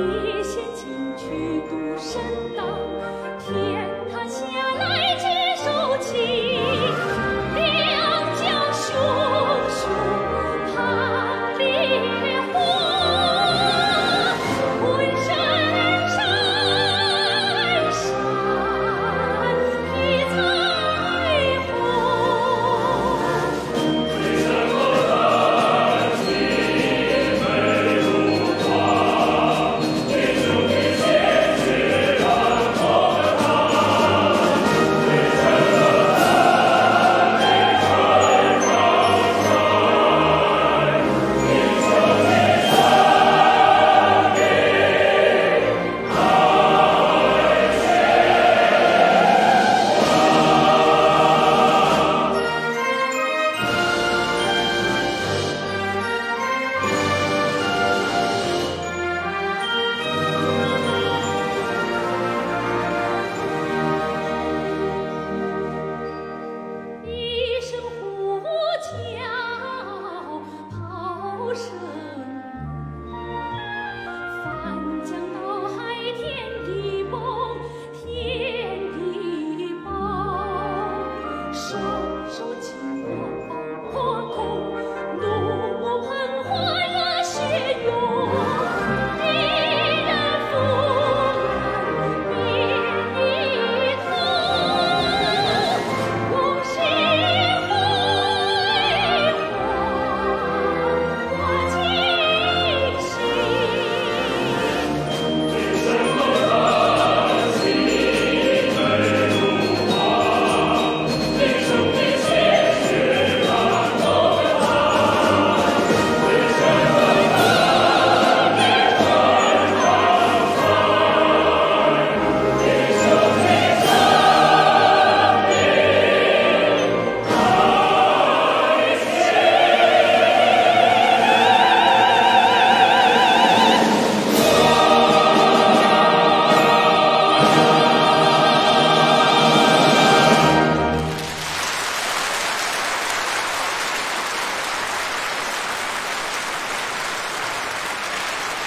You.